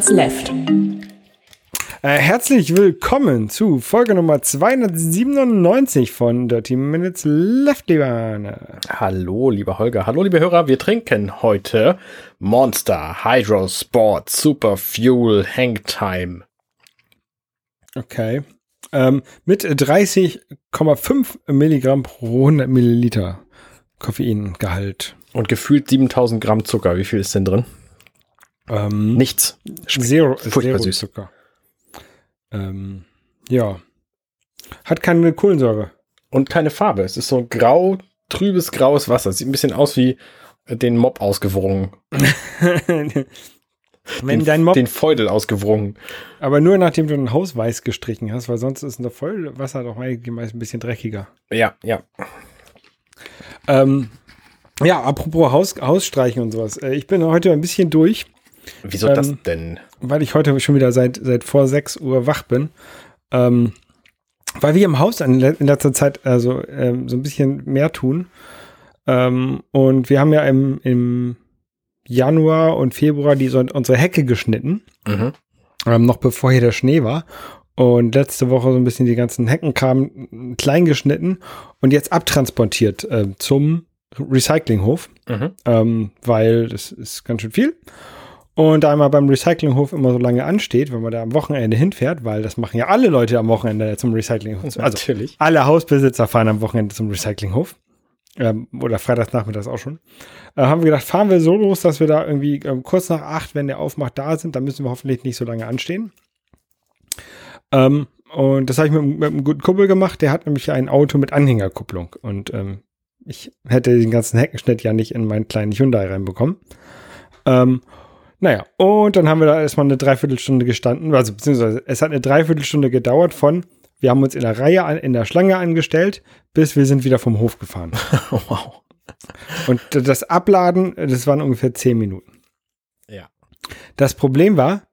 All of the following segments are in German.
Minutes Left. Äh, herzlich willkommen zu Folge Nummer 297 von Dirty Minutes Left, lieber Arne. Hallo, lieber Holger. Hallo, liebe Hörer. Wir trinken heute Monster Hydro Sport Super Fuel Hangtime. Okay. Ähm, mit 30,5 Milligramm pro 100 Milliliter Koffeingehalt. Und gefühlt 7000 Gramm Zucker. Wie viel ist denn drin? Ähm, Nichts. Zero, furchtbar Zero süß. Zucker. Ähm, ja. Hat keine Kohlensäure. Und keine Farbe. Es ist so grau, trübes, graues Wasser. Sieht ein bisschen aus wie äh, den Mob ausgewrungen. Wenn den, dein Mob, Den Feudel ausgewrungen. aber nur nachdem du ein Haus weiß gestrichen hast, weil sonst ist ein Vollwasser doch meist ein bisschen dreckiger. Ja, ja. Ähm, ja, apropos Haus, Hausstreichen und sowas. Äh, ich bin heute ein bisschen durch, Wieso Ähm, das denn? weil ich heute schon wieder seit, seit vor 6 Uhr wach bin. Ähm, weil wir im Haus in, le- in letzter Zeit also ähm, so ein bisschen mehr tun. Ähm, und wir haben ja im, im Januar und Februar die, so unsere Hecke geschnitten. Mhm. ähm, noch bevor hier der Schnee war. Und letzte Woche so ein bisschen die ganzen Heckenkram klein geschnitten und jetzt abtransportiert äh, zum Recyclinghof, Mhm. ähm, weil das ist ganz schön viel. Und da einmal beim Recyclinghof immer so lange ansteht, wenn man da am Wochenende hinfährt, weil das machen ja alle Leute am Wochenende zum Recyclinghof. Also Natürlich. alle Hausbesitzer fahren am Wochenende zum Recyclinghof. Ähm, oder freitags nachmittags auch schon. Äh, haben wir gedacht, fahren wir so los, dass wir da irgendwie ähm, kurz nach acht, wenn der aufmacht, da sind. Dann müssen wir hoffentlich nicht so lange anstehen. Ähm, und das habe ich mit, mit einem guten Kumpel gemacht. Der hat nämlich ein Auto mit Anhängerkupplung. Und ähm, ich hätte den ganzen Heckenschnitt ja nicht in meinen kleinen Hyundai reinbekommen. Ähm, naja, und dann haben wir da erstmal eine Dreiviertelstunde gestanden. Also beziehungsweise es hat eine Dreiviertelstunde gedauert von, wir haben uns in der Reihe, an, in der Schlange angestellt, bis wir sind wieder vom Hof gefahren. wow. Und das Abladen, das waren ungefähr zehn Minuten. Ja. Das Problem war,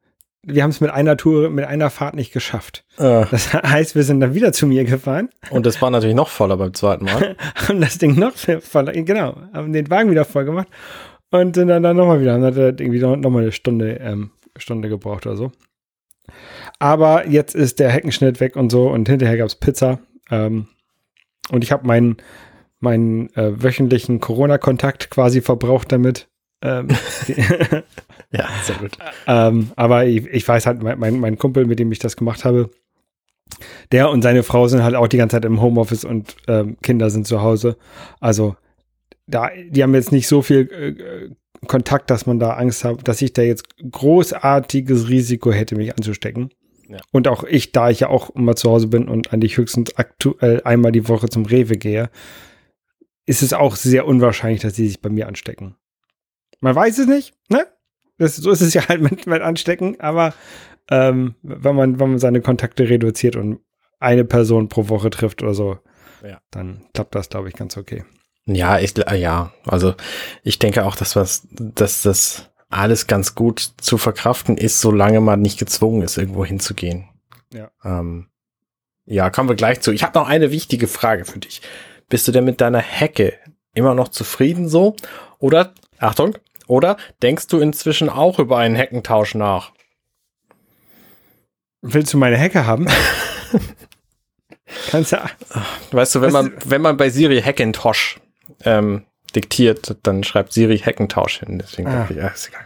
wir haben es mit einer Tour, mit einer Fahrt nicht geschafft. Äh, Das heißt, wir sind dann wieder zu mir gefahren, und das war natürlich noch voller beim zweiten Mal. haben das Ding noch voll, genau, haben den Wagen wieder voll gemacht und sind dann, dann nochmal wieder, dann irgendwie noch, noch eine Stunde, ähm, Stunde gebraucht oder so. Aber jetzt ist der Heckenschnitt weg und so und hinterher gab es Pizza. Ähm, und ich habe meinen, meinen äh, wöchentlichen Corona-Kontakt quasi verbraucht damit. Ähm, ja, sehr gut. Ähm, aber ich, ich weiß halt, mein, mein, mein Kumpel, mit dem ich das gemacht habe, der und seine Frau sind halt auch die ganze Zeit im Homeoffice und ähm, Kinder sind zu Hause. Also da, die haben jetzt nicht so viel äh, Kontakt, dass man da Angst hat, dass ich da jetzt großartiges Risiko hätte, mich anzustecken. Ja. Und auch ich, da ich ja auch immer zu Hause bin und eigentlich höchstens aktuell einmal die Woche zum Rewe gehe, ist es auch sehr unwahrscheinlich, dass sie sich bei mir anstecken. Man weiß es nicht, ne? Das, so ist es ja halt mit, mit Anstecken, aber ähm, wenn, man, wenn man seine Kontakte reduziert und eine Person pro Woche trifft oder so, Ja. dann klappt das, glaube ich, ganz okay. Ja, ich, äh, ja, also ich denke auch, dass, was, dass das alles ganz gut zu verkraften ist, solange man nicht gezwungen ist, irgendwo hinzugehen. Ja. Ähm, ja, kommen wir gleich zu. Ich habe noch eine wichtige Frage für dich. Bist du denn mit deiner Hecke immer noch zufrieden so? Oder, Achtung, oder denkst du inzwischen auch über einen Heckentausch nach? Willst du meine Hecke haben? Kannst du. Weißt du, wenn man, wenn man bei Siri Hackintosh ähm, diktiert, dann schreibt Siri Hackentausch hin. Deswegen Ah. dachte ich, ja, ist egal.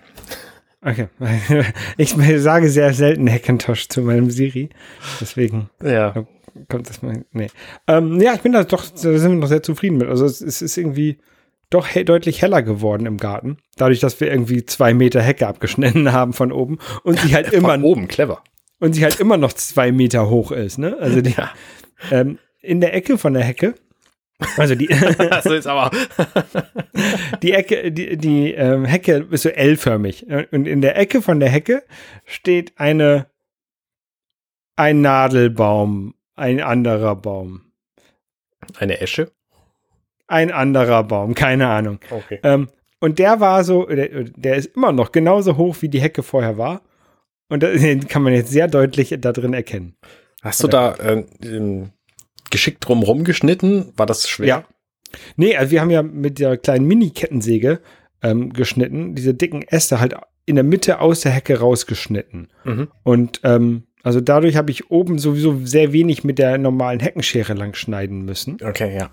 Okay. Ich sage sehr selten Hackintosh zu meinem Siri. Deswegen Ja. kommt das mal. Nee. Ähm, ja, ich bin da doch, da sind wir noch sehr zufrieden mit. Also es, es ist irgendwie doch he deutlich heller geworden im Garten. Dadurch, dass wir irgendwie zwei Meter Hecke abgeschnitten haben von oben und sie halt immer Von oben, clever. und sie halt immer noch zwei Meter hoch ist, ne? Also die, Ja. ähm, in der Ecke von der Hecke, also die, Das ist aber. die Ecke, die, die ähm, Hecke ist so L-förmig. Und in der Ecke von der Hecke steht eine, ein Nadelbaum, ein anderer Baum, Eine Esche? ein anderer Baum, keine Ahnung. Okay. Ähm, und der war so, der, der ist immer noch genauso hoch, wie die Hecke vorher war. Und das, den kann man jetzt sehr deutlich da drin erkennen. Hast du da äh, ähm, geschickt drumrum geschnitten? War das schwer? Ja. Nee, also wir haben ja mit der kleinen Mini-Kettensäge ähm, geschnitten, diese dicken Äste halt in der Mitte aus der Hecke rausgeschnitten. Mhm. Und ähm, also dadurch habe ich oben sowieso sehr wenig mit der normalen Heckenschere lang schneiden müssen. Okay, ja.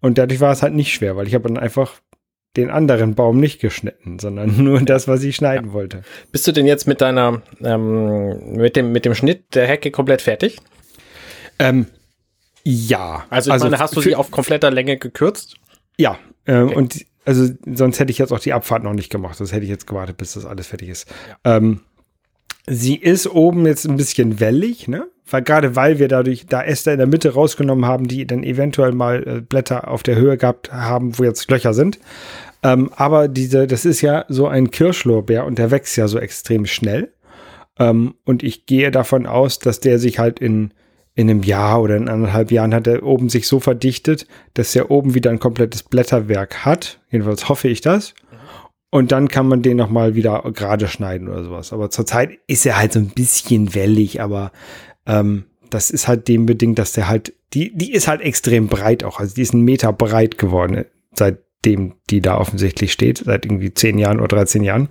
Und dadurch war es halt nicht schwer, weil ich habe dann einfach den anderen Baum nicht geschnitten, sondern nur das, was ich schneiden wollte. Bist du denn jetzt mit deiner, ähm, mit dem, mit dem Schnitt der Hecke komplett fertig? Ähm, ja. Also, ich meine, hast du sie auf kompletter Länge gekürzt? Ja, äh, Okay. und also sonst hätte ich jetzt auch die Abfahrt noch nicht gemacht. Das hätte ich jetzt gewartet, bis das alles fertig ist. Ähm, sie ist oben jetzt ein bisschen wellig, ne? Weil gerade weil wir dadurch da Äste in der Mitte rausgenommen haben, die dann eventuell mal äh, Blätter auf der Höhe gehabt haben, wo jetzt Löcher sind. Ähm, aber diese, das ist ja so ein Kirschlorbeer und der wächst ja so extrem schnell. Ähm, und ich gehe davon aus, dass der sich halt in, in einem Jahr oder in anderthalb Jahren hat er oben sich so verdichtet, dass er oben wieder ein komplettes Blätterwerk hat. Jedenfalls hoffe ich das. Und dann kann man den nochmal wieder gerade schneiden oder sowas. Aber zurzeit ist er halt so ein bisschen wellig, aber ähm, das ist halt dem bedingt, dass der halt, die, die ist halt extrem breit auch. Also die ist ein Meter breit geworden, seitdem die da offensichtlich steht, seit irgendwie zehn Jahren oder 13 Jahren.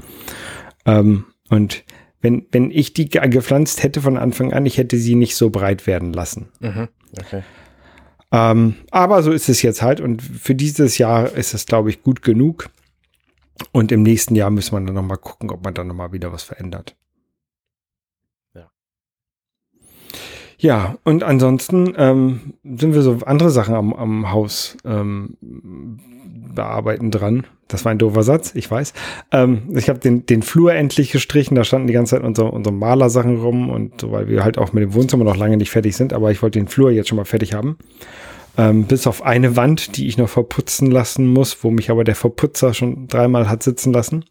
Ähm, und wenn, wenn ich die ge- gepflanzt hätte von Anfang an, ich hätte sie nicht so breit werden lassen. Mhm. Okay. Ähm, aber so ist es jetzt halt und für dieses Jahr ist es, glaube ich, gut genug. Und im nächsten Jahr müssen wir dann noch mal gucken, ob man dann noch mal wieder was verändert. Ja, und ansonsten ähm, sind wir so andere Sachen am, am Haus ähm, bearbeiten dran. Das war ein doofer Satz, ich weiß. Ähm, ich habe den, den Flur endlich gestrichen. Da standen die ganze Zeit unsere, unsere Malersachen rum und so, weil wir halt auch mit dem Wohnzimmer noch lange nicht fertig sind. Aber ich wollte den Flur jetzt schon mal fertig haben. Ähm, bis auf eine Wand, die ich noch verputzen lassen muss, wo mich aber der Verputzer schon dreimal hat sitzen lassen.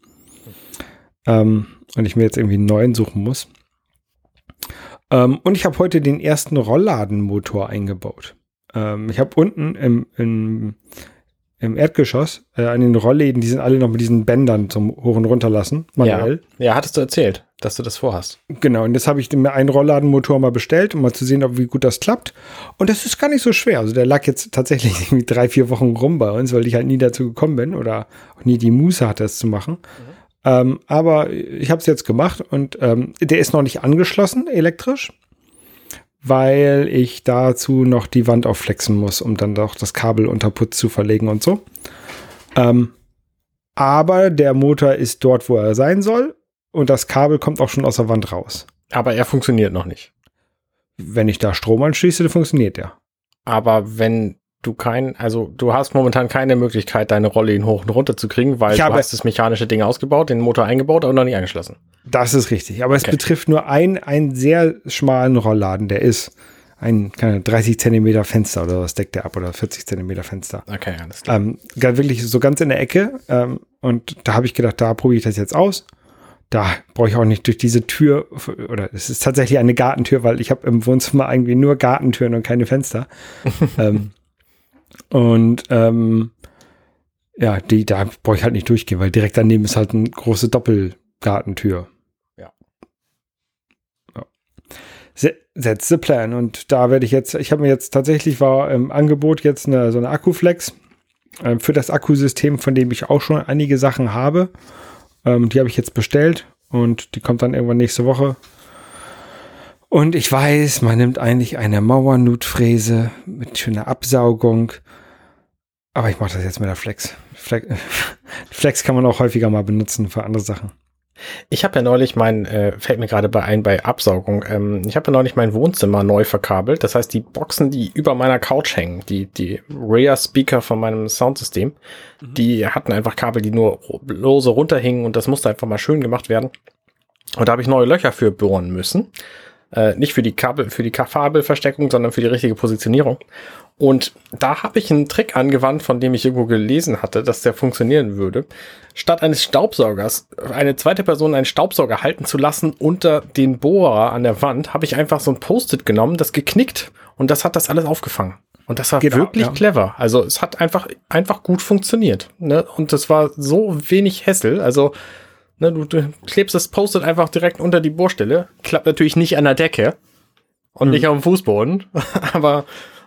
Ähm, und ich mir jetzt irgendwie einen neuen suchen muss. Ähm, und ich habe heute den ersten Rollladenmotor eingebaut. Ähm, ich habe unten im, im, im Erdgeschoss äh, an den Rollläden, die sind alle noch mit diesen Bändern zum Hoch- und Runterlassen, manuell. Ja, hattest du erzählt, dass du das vorhast. Genau, und das habe ich mir einen Rollladenmotor mal bestellt, um mal zu sehen, ob, wie gut das klappt. Und das ist gar nicht so schwer. Also der lag jetzt tatsächlich irgendwie drei, vier Wochen rum bei uns, weil ich halt nie dazu gekommen bin oder auch nie die Muße hatte, es zu machen. Ähm, aber ich habe es jetzt gemacht und ähm, der ist noch nicht angeschlossen elektrisch, weil ich dazu noch die Wand aufflexen muss, um dann doch das Kabel unter Putz zu verlegen und so. Ähm, aber der Motor ist dort, wo er sein soll und das Kabel kommt auch schon aus der Wand raus. Aber er funktioniert noch nicht. Wenn ich da Strom anschließe, dann funktioniert der. Aber wenn du kein, also du hast momentan keine Möglichkeit, deine Rolle ihn hoch und runter zu kriegen, weil Ich du habe- hast das mechanische Ding ausgebaut, den Motor eingebaut, aber noch nicht angeschlossen. Das ist richtig. Aber es Okay. betrifft nur ein, einen sehr schmalen Rollladen. Der ist ein keine Ahnung, 30 Zentimeter Fenster oder was deckt der ab oder 40 Zentimeter Fenster. Okay, alles klar. Ähm, wirklich so ganz in der Ecke. Ähm, und da habe ich gedacht, da probiere ich das jetzt aus. Da brauche ich auch nicht durch diese Tür oder es ist tatsächlich eine Gartentür, weil ich habe im Wohnzimmer irgendwie nur Gartentüren und keine Fenster. ähm, und ähm, ja, die, da brauche ich halt nicht durchgehen, weil direkt daneben ist halt eine große Doppelgartentür. Ja. ja. That's the plan. Und da werde ich jetzt, ich habe mir jetzt tatsächlich war im Angebot jetzt eine, so eine Akkuflex ähm, für das Akkusystem, von dem ich auch schon einige Sachen habe. Ähm, die habe ich jetzt bestellt und die kommt dann irgendwann nächste Woche. Und ich weiß, man nimmt eigentlich eine Mauernutfräse mit schöner Absaugung. Aber ich mache das jetzt mit der Flex. Flex. Flex kann man auch häufiger mal benutzen für andere Sachen. Ich habe ja neulich mein, äh, fällt mir gerade bei ein bei Absaugung, ähm, ich habe ja neulich mein Wohnzimmer neu verkabelt. Das heißt, die Boxen, die über meiner Couch hängen, die, die Rear-Speaker von meinem Soundsystem, die hatten einfach Kabel, die nur lose runterhingen und das musste einfach mal schön gemacht werden. Und da habe ich neue Löcher für bohren müssen. Äh, nicht für die Kabel, für die Kabelversteckung, sondern für die richtige Positionierung. Und da habe ich einen Trick angewandt, von dem ich irgendwo gelesen hatte, dass der funktionieren würde. Statt eines Staubsaugers eine zweite Person einen Staubsauger halten zu lassen unter den Bohrer an der Wand, habe ich einfach so ein Post-it genommen, das geknickt und das hat das alles aufgefangen. Und das war Genau, wirklich ja. clever. Also es hat einfach, einfach gut funktioniert. Ne? Und das war so wenig Hässel. Also ne, du, du klebst das Post-it einfach direkt unter die Bohrstelle. Klappt natürlich nicht an der Decke und Mhm. nicht auf dem Fußboden, aber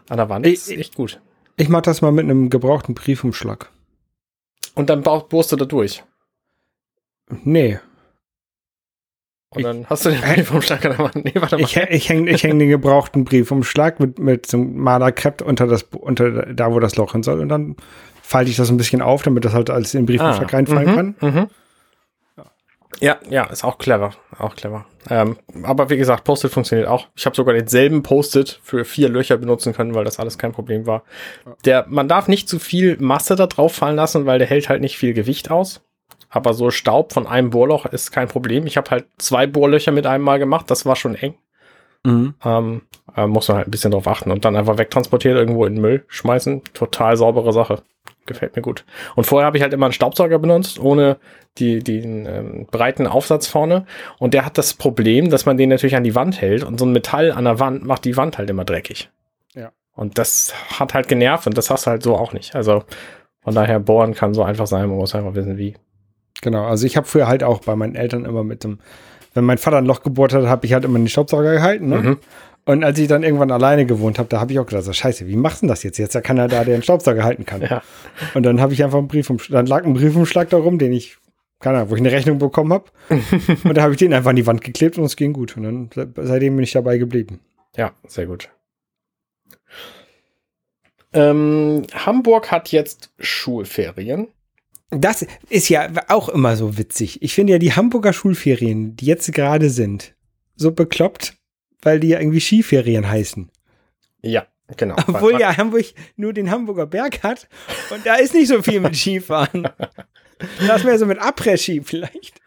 an der Wand Ich- ist echt gut. Ich mache das mal mit einem gebrauchten Briefumschlag. Und dann bohrst du da durch. Nee. Und dann hast du den Briefumschlag an der Wand. Nee, warte mal. Ich, ich hänge ich häng den gebrauchten Briefumschlag mit, mit so einem Malerkrepp unter das, unter da, wo das Loch hin soll. Und dann falte ich das ein bisschen auf, damit das halt alles in den Briefumschlag ah, reinfallen mhm, kann. Mhm. Ja, ja, ist auch clever. Auch clever. Ähm, aber wie gesagt, Post-it funktioniert auch. Ich habe sogar denselben Post-it für vier Löcher benutzen können, weil das alles kein Problem war. Der, man darf nicht zu viel Masse da drauf fallen lassen, weil der hält halt nicht viel Gewicht aus. Aber so Staub von einem Bohrloch ist kein Problem. Ich habe halt zwei Bohrlöcher mit einem Mal gemacht. Das war schon eng. Mhm. Ähm, äh, muss man halt ein bisschen drauf achten und dann einfach wegtransportiert irgendwo in den Müll schmeißen. Total saubere Sache. Gefällt mir gut. Und vorher habe ich halt immer einen Staubsauger benutzt, ohne die, den ähm, breiten Aufsatz vorne. Und der hat das Problem, dass man den natürlich an die Wand hält und so ein Metall an der Wand macht die Wand halt immer dreckig. Ja. Und das hat halt genervt und das hast du halt so auch nicht. Also von daher bohren kann so einfach sein, man muss einfach wissen, wie. Genau, also ich habe früher halt auch bei meinen Eltern immer mit dem, wenn mein Vater ein Loch gebohrt hat, habe ich halt immer den Staubsauger gehalten. Ne? Mhm. Und als ich dann irgendwann alleine gewohnt habe, da habe ich auch gedacht, so, scheiße, wie machst du das jetzt? Jetzt kann er da den Staubsauger halten kann. Ja. Und dann habe ich einfach einen Briefumschlag, dann lag ein Briefumschlag darum, den ich, keine Ahnung, wo ich eine Rechnung bekommen habe. und da habe ich den einfach an die Wand geklebt und es ging gut. Und dann seitdem bin ich dabei geblieben. Ja, sehr gut. Ähm, Hamburg hat jetzt Schulferien. Das ist ja auch immer so witzig. Ich finde ja die Hamburger Schulferien, die jetzt gerade sind, so bekloppt, weil die ja irgendwie Skiferien heißen. Ja, genau. Obwohl ja Hamburg nur den Hamburger Berg hat und da ist nicht so viel mit Skifahren. das ist mehr so mit Après-Ski vielleicht.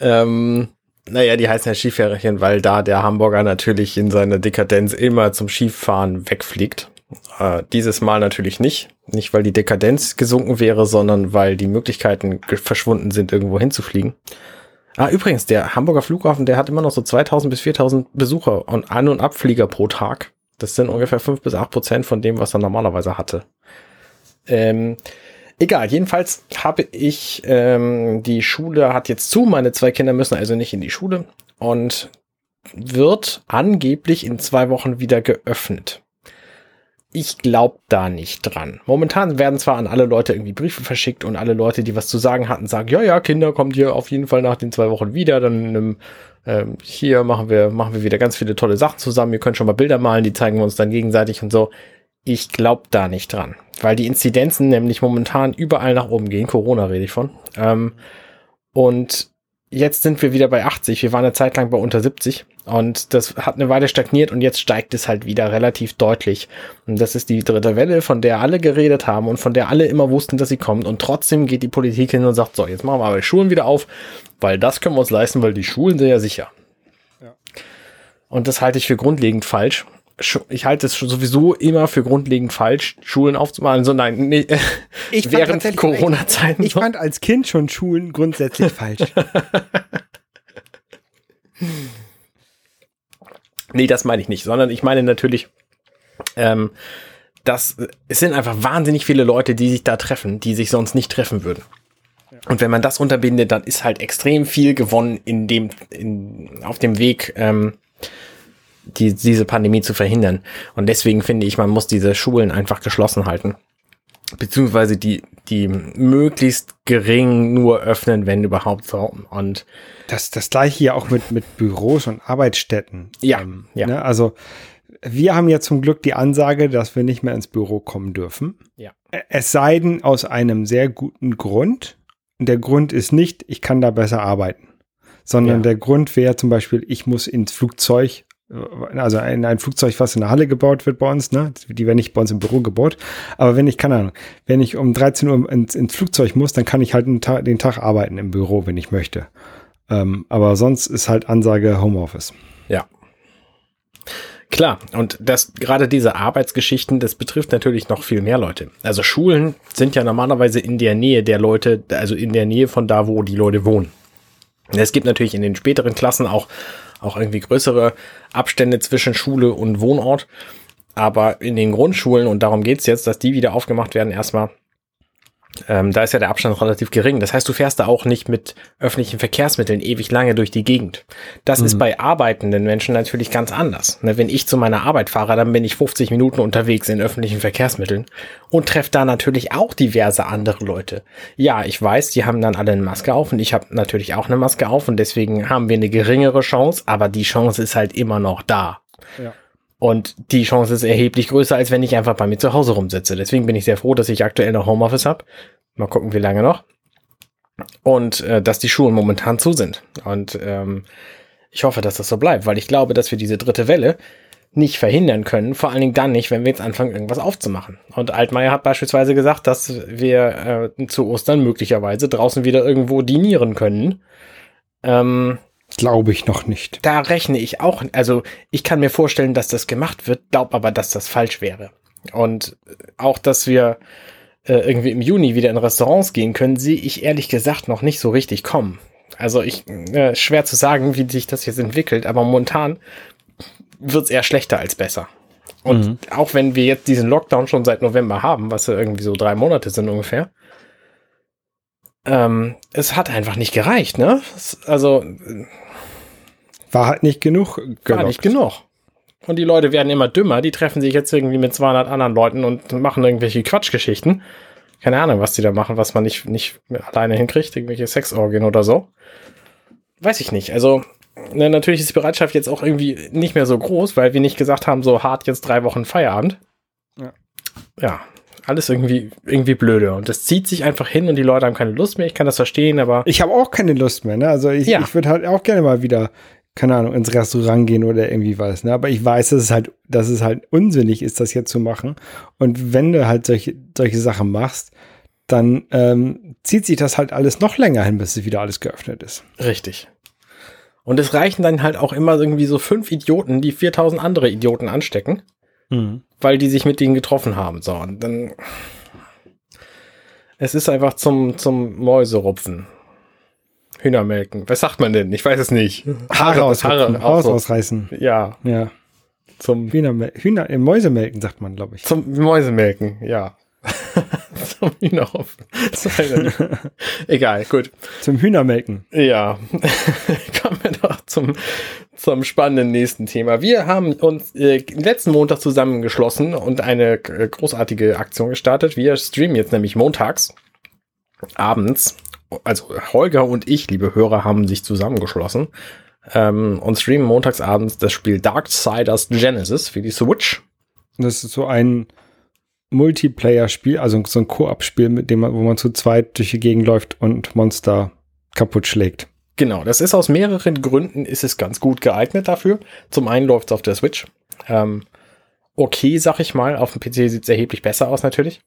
Ähm, naja, die heißen ja Skiferien, weil da der Hamburger natürlich in seiner Dekadenz immer zum Skifahren wegfliegt. Äh, dieses Mal natürlich nicht. Nicht, weil die Dekadenz gesunken wäre, sondern weil die Möglichkeiten verschwunden sind, irgendwo hinzufliegen. Ah, übrigens, der Hamburger Flughafen, der hat immer noch so 2000 bis 4000 Besucher und An- und Abflieger pro Tag. Das sind ungefähr 5 bis 8 Prozent von dem, was er normalerweise hatte. Ähm, egal, jedenfalls habe ich, ähm, die Schule hat jetzt zu, meine zwei Kinder müssen also nicht in die Schule und wird angeblich in zwei Wochen wieder geöffnet ich glaube da nicht dran. Momentan werden zwar an alle Leute irgendwie Briefe verschickt und alle Leute, die was zu sagen hatten, sagen, ja, ja, Kinder, kommt hier auf jeden Fall nach den zwei Wochen wieder, dann ähm, ähm, hier machen wir, machen wir wieder ganz viele tolle Sachen zusammen, ihr könnt schon mal Bilder malen, die zeigen wir uns dann gegenseitig und so. Ich glaube da nicht dran, weil die Inzidenzen nämlich momentan überall nach oben gehen, Corona rede ich von. Ähm, und jetzt sind wir wieder bei 80. Wir waren eine Zeit lang bei unter 70 und das hat eine Weile stagniert und jetzt steigt es halt wieder relativ deutlich. Und das ist die dritte Welle, von der alle geredet haben und von der alle immer wussten, dass sie kommt. Und trotzdem geht die Politik hin und sagt, so, jetzt machen wir aber die Schulen wieder auf, weil das können wir uns leisten, weil die Schulen sind ja sicher. Ja. Und das halte ich für grundlegend falsch ich halte es sowieso immer für grundlegend falsch, Schulen aufzumachen. So nein, nee, ich während Corona-Zeiten. Ich, ich fand als Kind schon Schulen grundsätzlich falsch. nee, das meine ich nicht, sondern ich meine natürlich, ähm, dass es sind einfach wahnsinnig viele Leute, die sich da treffen, die sich sonst nicht treffen würden. Und wenn man das unterbindet, dann ist halt extrem viel gewonnen in dem, in, auf dem Weg, ähm, die, diese Pandemie zu verhindern. Und deswegen finde ich, man muss diese Schulen einfach geschlossen halten. Beziehungsweise die, die möglichst gering nur öffnen, wenn überhaupt so. Und das, das gleiche ja auch mit, mit Büros und Arbeitsstätten. Ja, ähm, ja. Ne? Also, wir haben ja zum Glück die Ansage, dass wir nicht mehr ins Büro kommen dürfen. Ja. Es sei denn aus einem sehr guten Grund. Der Grund ist nicht, ich kann da besser arbeiten, sondern ja. der Grund wäre zum Beispiel, ich muss ins Flugzeug also ein, ein Flugzeug, was in der Halle gebaut wird bei uns, ne? Die werden nicht bei uns im Büro gebaut. Aber wenn ich, keine Ahnung, wenn ich um 13 Uhr ins, ins Flugzeug muss, dann kann ich halt den Tag, den Tag arbeiten im Büro, wenn ich möchte. Ähm, aber sonst ist halt Ansage Homeoffice. Ja. Klar, und das gerade diese Arbeitsgeschichten, das betrifft natürlich noch viel mehr Leute. Also Schulen sind ja normalerweise in der Nähe der Leute, also in der Nähe von da, wo die Leute wohnen. Es gibt natürlich in den späteren Klassen auch auch irgendwie größere Abstände zwischen Schule und Wohnort. Aber in den Grundschulen, und darum geht's jetzt, dass die wieder aufgemacht werden, erstmal, Ähm, da ist ja der Abstand relativ gering. Das heißt, du fährst da auch nicht mit öffentlichen Verkehrsmitteln ewig lange durch die Gegend. Das mhm. ist bei arbeitenden Menschen natürlich ganz anders. Ne, wenn ich zu meiner Arbeit fahre, dann bin ich 50 Minuten unterwegs in öffentlichen Verkehrsmitteln und treffe da natürlich auch diverse andere Leute. Ja, ich weiß, die haben dann alle eine Maske auf und ich habe natürlich auch eine Maske auf und deswegen haben wir eine geringere Chance, aber die Chance ist halt immer noch da. Ja. Und die Chance ist erheblich größer, als wenn ich einfach bei mir zu Hause rumsitze. Deswegen bin ich sehr froh, dass ich aktuell noch Homeoffice habe. Mal gucken, wie lange noch. Und äh, dass die Schulen momentan zu sind. Und ähm, ich hoffe, dass das so bleibt, weil ich glaube, dass wir diese dritte Welle nicht verhindern können. Vor allen Dingen dann nicht, wenn wir jetzt anfangen, irgendwas aufzumachen. Und Altmaier hat beispielsweise gesagt, dass wir äh, zu Ostern möglicherweise draußen wieder irgendwo dinieren können. Ähm, Glaube ich noch nicht. Da rechne ich auch. Also ich kann mir vorstellen, dass das gemacht wird, glaube aber, dass das falsch wäre. Und auch, dass wir äh, irgendwie im Juni wieder in Restaurants gehen können, sehe ich ehrlich gesagt noch nicht so richtig kommen. Also ich äh, schwer zu sagen, wie sich das jetzt entwickelt, aber momentan wird es eher schlechter als besser. Und mhm. auch wenn wir jetzt diesen Lockdown schon seit November haben, was ja irgendwie so drei Monate sind ungefähr, ähm, es hat einfach nicht gereicht, ne? Also war halt nicht genug. Gelockt. War nicht genug. Und die Leute werden immer dümmer. Die treffen sich jetzt irgendwie mit 200 anderen Leuten und machen irgendwelche Quatschgeschichten. Keine Ahnung, was die da machen, was man nicht, nicht alleine hinkriegt. Irgendwelche Sexorgien oder so. Weiß ich nicht. Also, ne, natürlich ist die Bereitschaft jetzt auch irgendwie nicht mehr so groß, weil wir nicht gesagt haben, so hart jetzt drei Wochen Feierabend. Ja. Ja, alles irgendwie, irgendwie blöde. Und das zieht sich einfach hin und die Leute haben keine Lust mehr. Ich kann das verstehen, aber. Ich habe auch keine Lust mehr, ne? Also ich, ja. ich würde halt auch gerne mal wieder, keine Ahnung, ins Restaurant gehen oder irgendwie was, ne? Aber ich weiß, dass es halt, dass es halt unsinnig ist, das jetzt zu machen. Und wenn du halt solche, solche Sachen machst, dann ähm, zieht sich das halt alles noch länger hin, bis es wieder alles geöffnet ist. Richtig. Und es reichen dann halt auch immer irgendwie so fünf Idioten, die 4000 andere Idioten anstecken. Mhm. Weil die sich mit denen getroffen haben. So, und dann. Es ist einfach zum, zum Mäuserupfen. Hühnermelken. Was sagt man denn? Ich weiß es nicht. Haare, aus, Haare Haus so. ausreißen. Ja. Ja. Zum Hühnermel Hühner, äh, Mäusemelken sagt man, glaube ich. Zum Mäusemelken, ja. zum Hühnerhopfen. Egal, gut. Zum Hühnermelken. Ja. Kommen wir doch zum, zum spannenden nächsten Thema. Wir haben uns äh, letzten Montag zusammengeschlossen und eine äh, großartige Aktion gestartet. Wir streamen jetzt nämlich montags abends. Also Holger und ich, liebe Hörer, haben sich zusammengeschlossen ähm, und streamen montags abends das Spiel Darksiders Genesis für die Switch. Das ist so ein Multiplayer-Spiel, also so ein Koop-Spiel, mit dem man, wo man zu zweit durch die Gegend läuft und Monster kaputt schlägt. Genau, das ist aus mehreren Gründen ist es ganz gut geeignet dafür. Zum einen läuft es auf der Switch. Ähm, okay, sag ich mal. Auf dem PC sieht es erheblich besser aus natürlich.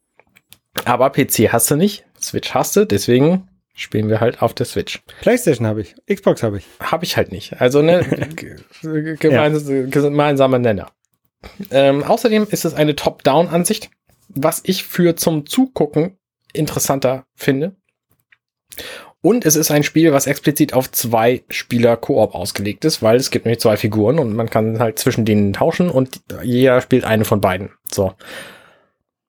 Aber PC hast du nicht, Switch hast du, deswegen spielen wir halt auf der Switch. PlayStation habe ich, Xbox habe ich. Habe ich halt nicht. Also ne gemeins ja. gemeinsamer Nenner. Ähm, außerdem ist es eine Top-Down-Ansicht was ich für zum Zugucken interessanter finde. Und es ist ein Spiel, was explizit auf zwei Spieler Koop ausgelegt ist, weil es gibt nämlich zwei Figuren und man kann halt zwischen denen tauschen und jeder spielt eine von beiden. So.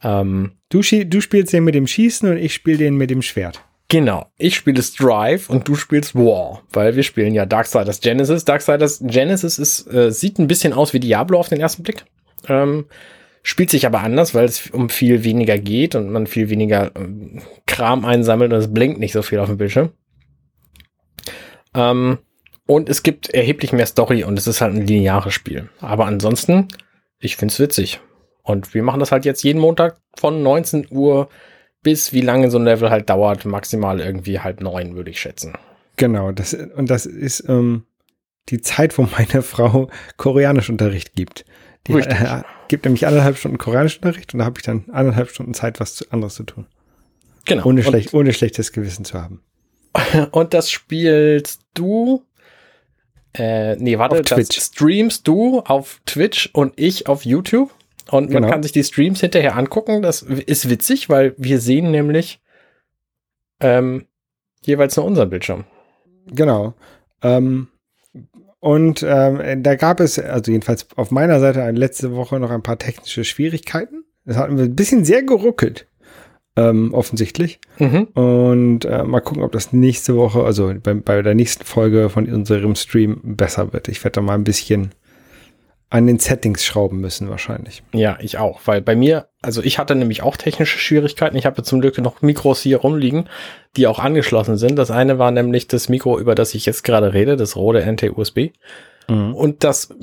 Ähm, du, du spielst den mit dem Schießen und ich spiele den mit dem Schwert. Genau. Ich spiele Strive und du spielst War, weil wir spielen ja Darksiders Genesis. Darksiders Genesis ist, äh, sieht ein bisschen aus wie Diablo auf den ersten Blick. Ähm, Spielt sich aber anders, weil es um viel weniger geht und man viel weniger äh, Kram einsammelt und es blinkt nicht so viel auf dem Bildschirm. Ähm, und es gibt erheblich mehr Story und es ist halt ein lineares Spiel. Aber ansonsten, ich find's witzig. Und wir machen das halt jetzt jeden Montag von 19 Uhr bis wie lange so ein Level halt dauert, maximal irgendwie halb neun, würde ich schätzen. Genau, das, und das ist ähm, die Zeit, wo meine Frau Koreanischunterricht gibt. Die äh, gibt nämlich anderthalb Stunden Koreanischunterricht und da habe ich dann anderthalb Stunden Zeit, was anderes zu tun. Genau. Ohne, schlecht, ohne schlechtes Gewissen zu haben. Und das spielst du. Äh, nee, warte, auf Twitch. das streamst du auf Twitch und ich auf YouTube. Und man genau. kann sich die Streams hinterher angucken. Das ist witzig, weil wir sehen nämlich ähm, jeweils nur unseren Bildschirm. Genau. Ähm, und ähm, da gab es, also jedenfalls auf meiner Seite letzte Woche noch ein paar technische Schwierigkeiten. Es hat ein bisschen sehr geruckelt. Ähm, offensichtlich. Mhm. Und äh, mal gucken, ob das nächste Woche, also bei, bei der nächsten Folge von unserem Stream besser wird. Ich werde da mal ein bisschen an den Settings schrauben müssen wahrscheinlich. Ja, ich auch, weil bei mir, also ich hatte nämlich auch technische Schwierigkeiten. Ich habe zum Glück noch Mikros hier rumliegen, die auch angeschlossen sind. Das eine war nämlich das Mikro, über das ich jetzt gerade rede, das Rode NT-USB. Mhm. Und das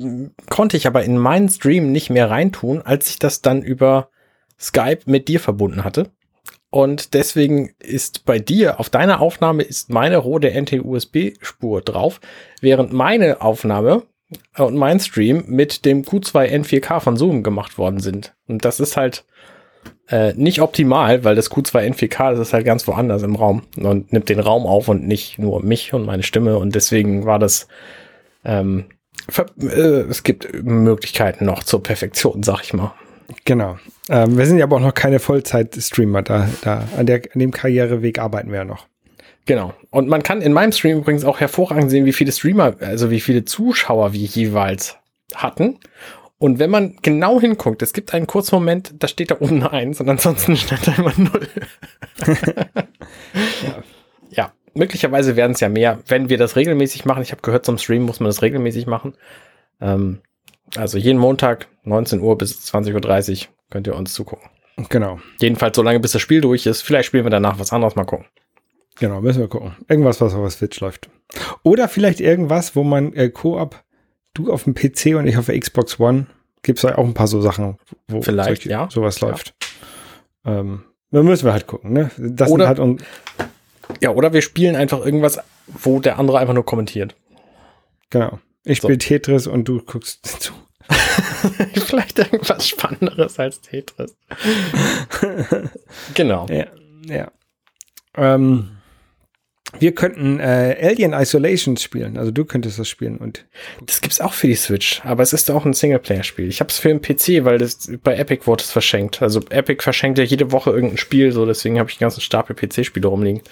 konnte ich aber in meinen Stream nicht mehr reintun, als ich das dann über Skype mit dir verbunden hatte. Und deswegen ist bei dir auf deiner Aufnahme ist meine Rode NT-USB-Spur drauf, während meine Aufnahme und mein Stream mit dem Q2 N4K von Zoom gemacht worden sind. Und das ist halt äh, nicht optimal, weil das Q2 N4K das ist halt ganz woanders im Raum und nimmt den Raum auf und nicht nur mich und meine Stimme. Und deswegen war das ähm, äh, es gibt Möglichkeiten noch zur Perfektion, sag ich mal. Genau. Ähm, wir sind ja aber auch noch keine Vollzeit-Streamer. Da, da, an, der, an dem Karriereweg arbeiten wir ja noch. Genau. Und man kann in meinem Stream übrigens auch hervorragend sehen, wie viele Streamer, also wie viele Zuschauer wir jeweils hatten. Und wenn man genau hinguckt, es gibt einen kurzen Moment, da steht da oben eine Eins und ansonsten steht da immer Null. ja. möglicherweise werden es ja mehr, wenn wir das regelmäßig machen. Ich habe gehört, zum Stream muss man das regelmäßig machen. Ähm, also jeden Montag, 19 Uhr bis 20.30 Uhr könnt ihr uns zugucken. Genau. Jedenfalls so lange, bis das Spiel durch ist. Vielleicht spielen wir danach was anderes, mal gucken. Genau, müssen wir gucken. Irgendwas, was auf der Switch läuft. Oder vielleicht irgendwas, wo man äh, Koop, du auf dem PC und ich auf der Xbox One, gibt es ja auch ein paar so Sachen, wo Vielleicht, solche- ja. sowas Ja. läuft. Ähm, da müssen wir halt gucken, ne? Das Oder- halt und Ja, oder wir spielen einfach irgendwas, wo der andere einfach nur kommentiert. genau. Ich So. spiele Tetris und du guckst zu. Vielleicht irgendwas Spannenderes als Tetris. genau. Ja, ja. Ähm, wir könnten äh, Alien Isolation spielen. Also du könntest das spielen und Das gibt's auch für die Switch, aber es ist auch ein Singleplayer-Spiel. Ich habe es für den PC, weil das bei Epic wurde es verschenkt. Also Epic verschenkt ja jede Woche irgendein Spiel, so deswegen habe ich einen ganzen Stapel PC-Spiele rumliegen.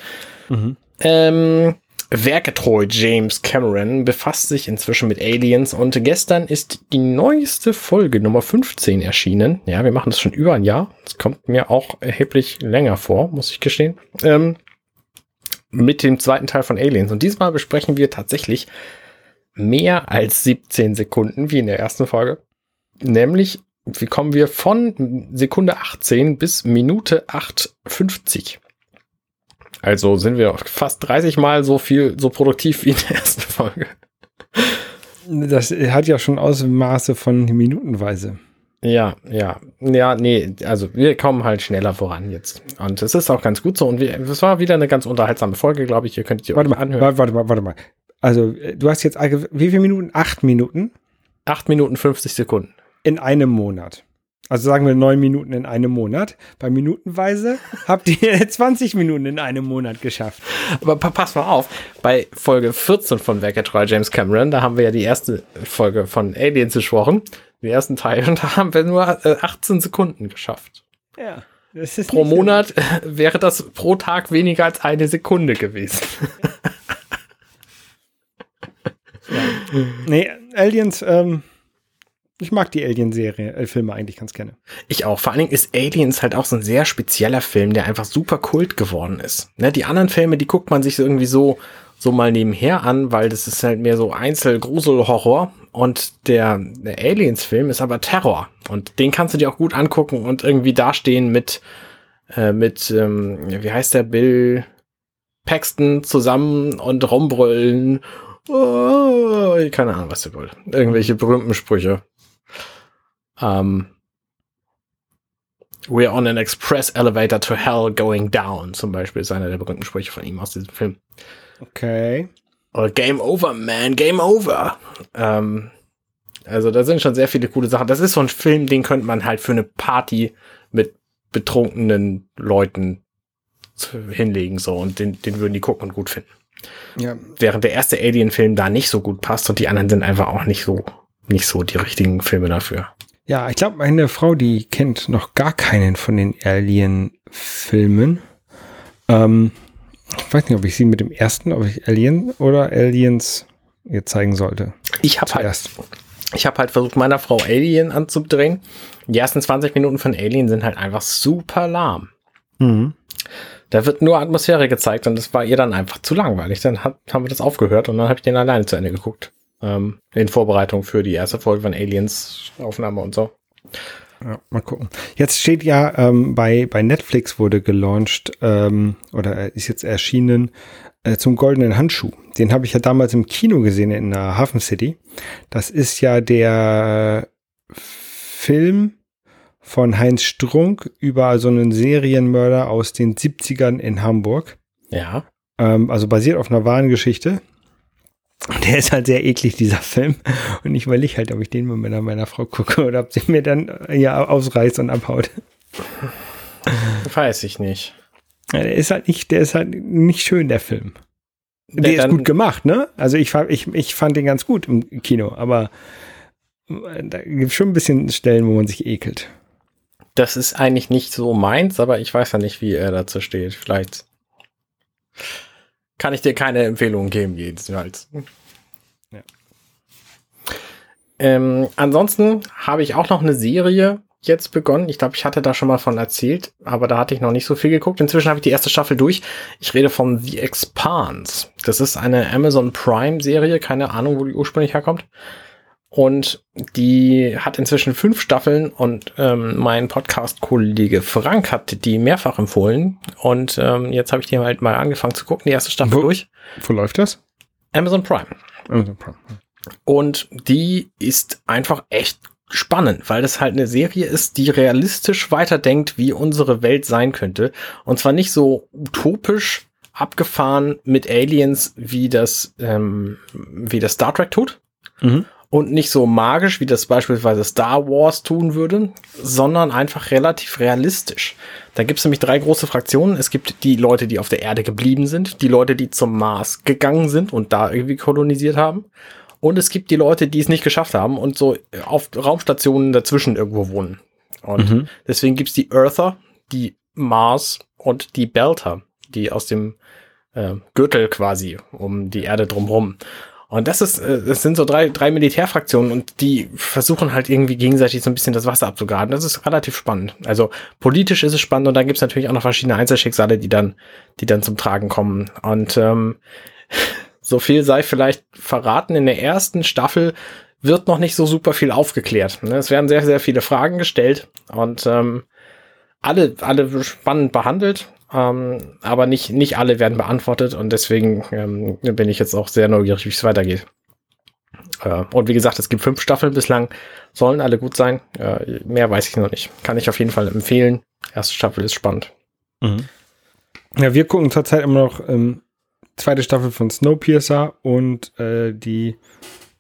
Ähm, werkgetreu James Cameron befasst sich inzwischen mit Aliens und gestern ist die neueste Folge Nummer 15 erschienen. Ja, wir machen das schon über ein Jahr. Das kommt mir auch erheblich länger vor, muss ich gestehen. Ähm, mit dem zweiten Teil von Aliens. Und diesmal besprechen wir tatsächlich mehr als 17 Sekunden wie in der ersten Folge. Nämlich, wie kommen wir von Sekunde 18 bis Minute 8,50. Also sind wir fast 30 Mal so viel, so produktiv wie in der ersten Folge. das hat ja schon Ausmaße von minutenweise. Ja, ja, ja, nee, also wir kommen halt schneller voran jetzt. Und es ist auch ganz gut so. Und wir, es war wieder eine ganz unterhaltsame Folge, glaube ich. Ihr könnt die Warte mal, anhören. warte, warte mal, warte mal. Also du hast jetzt wie viele Minuten? Acht Minuten 8 Minuten 50 Sekunden. in einem Monat. Also sagen wir neun Minuten in einem Monat. Bei Minutenweise habt ihr 20 Minuten in einem Monat geschafft. Aber pa pass mal auf, bei Folge 14 von Werketreu James Cameron, da haben wir ja die erste Folge von Aliens besprochen, den ersten Teil, und da haben wir nur äh, 18 Sekunden geschafft. Ja. Das ist Pro Monat äh, wäre das pro Tag weniger als eine Sekunde gewesen. Nee, Aliens, ähm, ich mag die Alien-Serie, äh, Filme eigentlich ganz gerne. Ich auch. Vor allen Dingen ist Aliens halt auch so ein sehr spezieller Film, der einfach super kult geworden ist. Ne, die anderen Filme, die guckt man sich irgendwie so, so mal nebenher an, weil das ist halt mehr so Einzel-Grusel-Horror. Und der, der Aliens-Film ist aber Terror. Und den kannst du dir auch gut angucken und irgendwie dastehen mit, äh, mit, ähm, wie heißt der, Bill Paxton zusammen und rumbrüllen. Oh, keine Ahnung, was du wohl. Irgendwelche berühmten Sprüche. Ähm, We're on an express elevator to hell going down, zum Beispiel, ist einer der berühmten Sprüche von ihm aus diesem Film. Okay. Oder Game over, man, Game over. Ähm, also da sind schon sehr viele coole Sachen. Das ist so ein Film, den könnte man halt für eine Party mit betrunkenen Leuten hinlegen, so, und den, den würden die gucken und gut finden. Ja, Während der erste Alien-Film da nicht so gut passt und die anderen sind einfach auch nicht so, nicht so die richtigen Filme dafür. ja ich glaube, meine Frau, die kennt noch gar keinen von den Alien-Filmen. Ähm, ich weiß nicht, ob ich sie mit dem ersten, ob ich Alien oder Aliens ihr zeigen sollte. Ich habe halt, ich habe halt versucht, meiner Frau Alien anzudrehen. Die ersten 20 Minuten von Alien sind halt einfach super lahm. Mhm. Da wird nur Atmosphäre gezeigt und das war ihr dann einfach zu langweilig. Dann hat, haben wir das aufgehört und dann habe ich den alleine zu Ende geguckt. Ähm, in Vorbereitung für die erste Folge von Aliens Aufnahme und so. Ja, mal gucken. Jetzt steht ja ähm, bei, bei Netflix wurde gelauncht ähm, oder ist jetzt erschienen äh, zum goldenen Handschuh. Den habe ich ja damals im Kino gesehen in der Hafen City. Das ist ja der Film von Heinz Strunk über so einen Serienmörder aus den 70ern in Hamburg. Ja. Ähm, also basiert auf einer wahren Geschichte. Und der ist halt sehr eklig, dieser Film. Und ich überlege halt, ob ich den mit meiner, meiner Frau gucke oder ob sie mir dann ja ausreißt und abhaut. Weiß ich nicht. Ja, der ist halt nicht, der ist halt nicht schön, der Film. Der, Der ist gut gemacht, ne? Also ich, ich, ich fand den ganz gut im Kino, aber äh, da gibt es schon ein bisschen Stellen, wo man sich ekelt. Das ist eigentlich nicht so meins, aber ich weiß ja nicht, wie er dazu steht. Vielleicht kann ich dir keine Empfehlungen geben, jedenfalls. Ja. Ähm, ansonsten habe ich auch noch eine Serie jetzt begonnen. Ich glaube, ich hatte da schon mal von erzählt, aber da hatte ich noch nicht so viel geguckt. Inzwischen habe ich die erste Staffel durch. Ich rede von The Expanse. Das ist eine Amazon Prime Serie, keine Ahnung, wo die ursprünglich herkommt. Und die hat inzwischen fünf Staffeln und ähm, mein Podcast-Kollege Frank hat die mehrfach empfohlen. Und ähm, jetzt habe ich die halt mal angefangen zu gucken, die erste Staffel Wo- durch. Wo läuft das? Amazon Prime. Amazon Prime. Und die ist einfach echt spannend, weil das halt eine Serie ist, die realistisch weiterdenkt, wie unsere Welt sein könnte. Und zwar nicht so utopisch abgefahren mit Aliens, wie das, ähm, wie das Star Trek tut. Mhm. Und nicht so magisch, wie das beispielsweise Star Wars tun würde, sondern einfach relativ realistisch. Da gibt es nämlich drei große Fraktionen. Es gibt die Leute, die auf der Erde geblieben sind, die Leute, die zum Mars gegangen sind und da irgendwie kolonisiert haben. Und es gibt die Leute, die es nicht geschafft haben und so auf Raumstationen dazwischen irgendwo wohnen. Und Mhm. deswegen gibt's die Earther, die Mars und die Belter, die aus dem äh, Gürtel quasi um die Erde drumherum. Und das ist, äh, das sind so drei, drei Militärfraktionen und die versuchen halt irgendwie gegenseitig so ein bisschen das Wasser abzugraben. Das ist relativ spannend. Also politisch ist es spannend und dann gibt's natürlich auch noch verschiedene Einzelschicksale, die dann, die dann zum Tragen kommen. Und ähm, so viel sei vielleicht verraten. In der ersten Staffel wird noch nicht so super viel aufgeklärt. ne? Es werden sehr, sehr viele Fragen gestellt und ähm, alle, alle spannend behandelt, ähm, aber nicht, nicht alle werden beantwortet und deswegen ähm, bin ich jetzt auch sehr neugierig, wie es weitergeht. Äh, und wie gesagt, es gibt fünf Staffeln bislang, sollen alle gut sein. Äh, mehr weiß ich noch nicht. Kann ich auf jeden Fall empfehlen. Erste Staffel ist spannend. Mhm. Ja, wir gucken zurzeit immer noch ähm, zweite Staffel von Snowpiercer und äh, die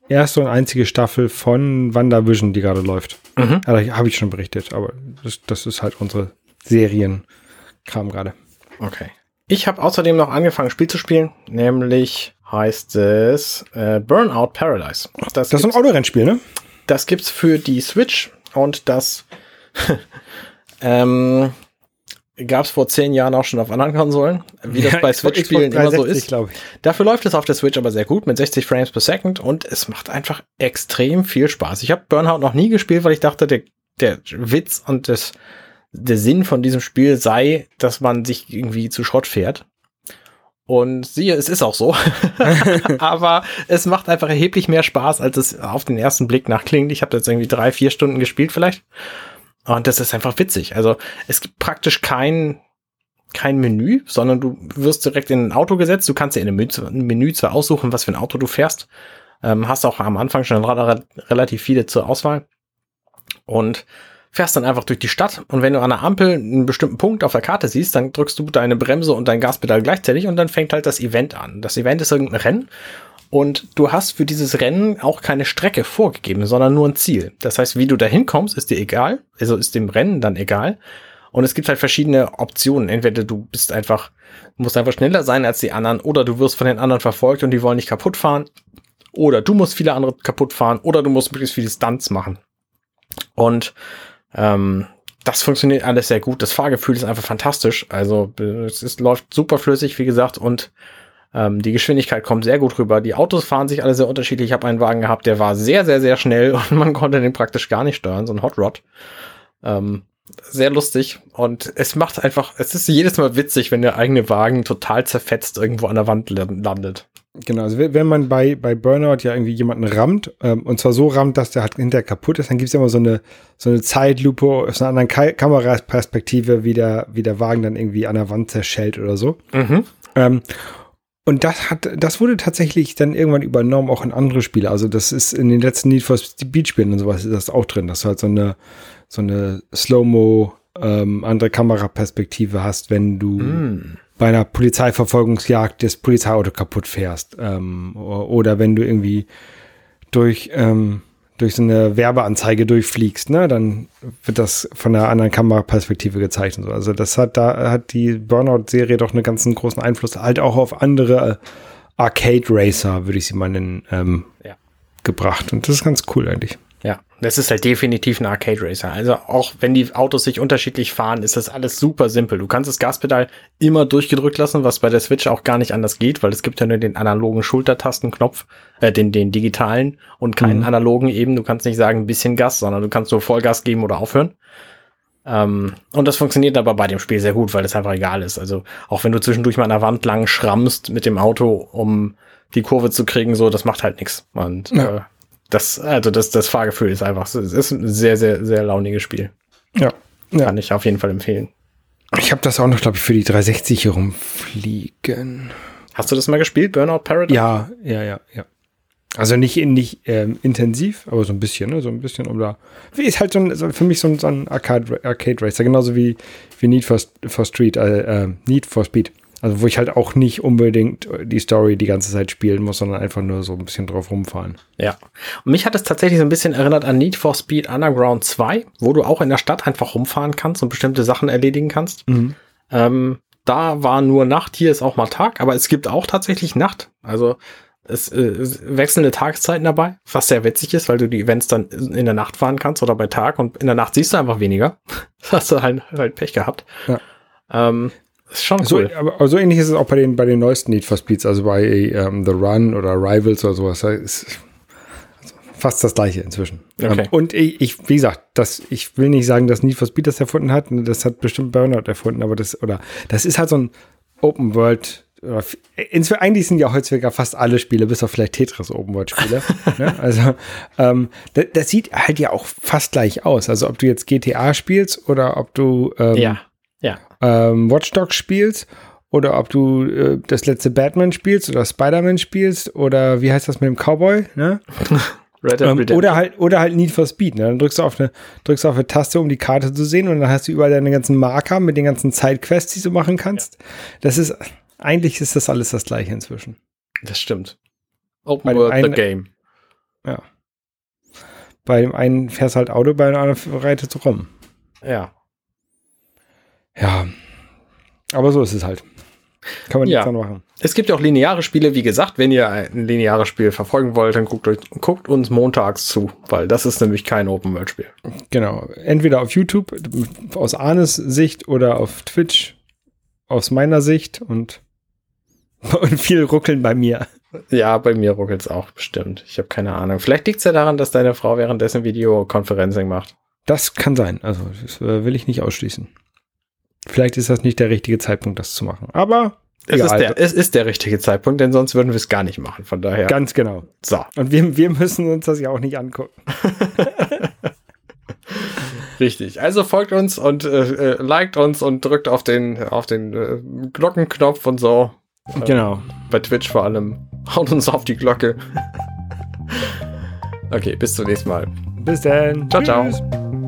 erste und einzige Staffel von WandaVision, die gerade läuft. Mhm. Also, habe ich schon berichtet, aber das, das ist halt unsere Serienkram gerade. Okay. Ich habe außerdem noch angefangen, ein Spiel zu spielen, nämlich heißt es äh, Burnout Paradise. Das, Das ist ein Autorennspiel, ne? das gibt's für die Switch und das ähm, gab es vor zehn Jahren auch schon auf anderen Konsolen, wie das bei Switch-Spielen immer so ist. Dafür läuft es auf der Switch aber sehr gut mit 60 Frames per Second und es macht einfach extrem viel Spaß. Ich habe Burnout noch nie gespielt, weil ich dachte, der, der Witz und das, der Sinn von diesem Spiel sei, dass man sich irgendwie zu Schrott fährt. Und siehe, es ist auch so. aber es macht einfach erheblich mehr Spaß, als es auf den ersten Blick nach klingt. Ich habe jetzt irgendwie drei, vier Stunden gespielt vielleicht. Und das ist einfach witzig. Also es gibt praktisch kein, kein Menü, sondern du wirst direkt in ein Auto gesetzt. Du kannst dir in einem Menü, zwar aussuchen, was für ein Auto du fährst. Ähm, hast auch am Anfang schon relativ viele zur Auswahl. Und fährst dann einfach durch die Stadt. Und wenn du an der Ampel einen bestimmten Punkt auf der Karte siehst, dann drückst du deine Bremse und dein Gaspedal gleichzeitig und dann fängt halt das Event an. Das Event ist irgendein Rennen. Und du hast für dieses Rennen auch keine Strecke vorgegeben, sondern nur ein Ziel. Das heißt, wie du da hinkommst, ist dir egal. Also ist dem Rennen dann egal. Und es gibt halt verschiedene Optionen. Entweder du bist einfach, musst einfach schneller sein als die anderen, oder du wirst von den anderen verfolgt und die wollen dich kaputt fahren. Oder du musst viele andere kaputt fahren, oder du musst möglichst viele Stunts machen. Und ähm, das funktioniert alles sehr gut. Das Fahrgefühl ist einfach fantastisch. Also äh, es ist, läuft super flüssig, wie gesagt, und ähm, die Geschwindigkeit kommt sehr gut rüber. Die Autos fahren sich alle sehr unterschiedlich. Ich habe einen Wagen gehabt, der war sehr, sehr, sehr schnell und man konnte den praktisch gar nicht steuern, so ein Hot Rod. Ähm, sehr lustig und es macht einfach, es ist jedes Mal witzig, wenn der eigene Wagen total zerfetzt irgendwo an der Wand landet. Genau, also wenn man bei, bei Burnout ja irgendwie jemanden rammt, ähm, und zwar so rammt, dass der halt hinterher kaputt ist, dann gibt es ja immer so eine, so eine Zeitlupe aus einer anderen Ka Kameraperspektive, wie der, wie der Wagen dann irgendwie an der Wand zerschellt oder so. Mhm. Ähm, und das hat, das wurde tatsächlich dann irgendwann übernommen, auch in andere Spiele. Also das ist in den letzten Need for Speed Spielen und sowas ist das auch drin, dass du halt so eine, so eine Slow-Mo, ähm, andere Kameraperspektive hast, wenn du mm. Bei einer Polizeiverfolgungsjagd das Polizeiauto kaputt fährst. Ähm, oder wenn du irgendwie durch, ähm, durch so eine Werbeanzeige durchfliegst, ne, dann wird das von einer anderen Kameraperspektive gezeigt und so. Also das hat da hat die Burnout-Serie doch einen ganzen großen Einfluss, halt auch auf andere Arcade Racer, würde ich sie mal nennen, ähm, ja. gebracht. Und das ist ganz cool eigentlich. Das ist halt definitiv ein Arcade Racer. Also auch wenn die Autos sich unterschiedlich fahren, ist das alles super simpel. Du kannst das Gaspedal immer durchgedrückt lassen, was bei der Switch auch gar nicht anders geht, weil es gibt ja nur den analogen Schultertastenknopf, äh, den, den digitalen und keinen mhm. analogen eben. Du kannst nicht sagen ein bisschen Gas, sondern du kannst nur Vollgas geben oder aufhören. Ähm, und das funktioniert aber bei dem Spiel sehr gut, weil es einfach egal ist. Also auch wenn du zwischendurch mal an der Wand lang schrammst mit dem Auto, um die Kurve zu kriegen, so, das macht halt nichts. Und ja. äh, das, also das, das Fahrgefühl ist einfach, es ist ein sehr, sehr, sehr launiges Spiel. Ja. ja. Kann ich auf jeden Fall empfehlen. Ich habe das auch noch, glaube ich, für die 360 hier rumfliegen. Hast du das mal gespielt, Burnout Paradise? Ja, ja, ja, ja. Also nicht, nicht ähm, intensiv, aber so ein bisschen, ne? so ein bisschen um da. Ist halt so ein, für mich so ein, so ein Arcade, Arcade Racer, genauso wie, wie Need for, for Street, äh, äh, Need for Speed. Also wo ich halt auch nicht unbedingt die Story die ganze Zeit spielen muss, sondern einfach nur so ein bisschen drauf rumfahren. Ja. Und mich hat es tatsächlich so ein bisschen erinnert an Need for Speed Underground 2, wo du auch in der Stadt einfach rumfahren kannst und bestimmte Sachen erledigen kannst. Mhm. Ähm, da war nur Nacht, hier ist auch mal Tag, aber es gibt auch tatsächlich Nacht. Also es, äh, wechselnde Tageszeiten dabei, was sehr witzig ist, weil du die Events dann in der Nacht fahren kannst oder bei Tag und in der Nacht siehst du einfach weniger. hast du halt, halt Pech gehabt. Ja. Ähm, ist schon cool. So, aber, so ähnlich ist es auch bei den, bei den neuesten Need for Speeds, also bei ähm, The Run oder Rivals oder sowas. Da ist fast das gleiche inzwischen. Okay. Ähm, und ich, ich, wie gesagt, das, ich will nicht sagen, dass Need for Speed das erfunden hat. Das hat bestimmt Burnout erfunden, aber das, oder das ist halt so ein Open World. Oder, eigentlich sind ja heutzutage fast alle Spiele, bis auf vielleicht Tetris Open World Spiele. ne? Also ähm, das, das, sieht halt ja auch fast gleich aus. Also ob du jetzt GTA spielst oder ob du ähm, ja. Ja ähm, Watch Dogs spielst oder ob du äh, das letzte Batman spielst oder Spider-Man spielst oder wie heißt das mit dem Cowboy, ne? ähm, oder halt oder halt Need for Speed, ne? Dann drückst du auf eine drückst du auf eine Taste, um die Karte zu sehen und dann hast du überall deine ganzen Marker mit den ganzen Zeitquests, die du machen kannst. Ja. Das ist eigentlich ist das alles das gleiche inzwischen. Das stimmt. Open World einen, the game. Ja. Bei dem einen fährst halt Auto, bei dem anderen reitet rum. Ja. Ja, aber so ist es halt. Kann man ja. nichts dran machen. Es gibt ja auch lineare Spiele, wie gesagt, wenn ihr ein lineares Spiel verfolgen wollt, dann guckt, euch, guckt uns montags zu, weil das ist nämlich kein Open-World-Spiel. Genau. Entweder auf YouTube aus Arnes Sicht oder auf Twitch aus meiner Sicht und, und viel ruckeln bei mir. Ja, bei mir ruckelt es auch bestimmt. Ich habe keine Ahnung. Vielleicht liegt es ja daran, dass deine Frau währenddessen Videokonferencing macht. Das kann sein. Also, das äh, will ich nicht ausschließen. Vielleicht ist das nicht der richtige Zeitpunkt, das zu machen. Aber es ist, der, es ist der richtige Zeitpunkt, denn sonst würden wir es gar nicht machen. Von daher. Ganz genau. So. Und wir, wir müssen uns das ja auch nicht angucken. Richtig. Also folgt uns und äh, äh, liked uns und drückt auf den, auf den äh, Glockenknopf und so. Äh, genau. Bei Twitch vor allem. Haut uns auf die Glocke. okay, bis zum nächsten Mal. Bis dann. Ciao, Tschüss. ciao.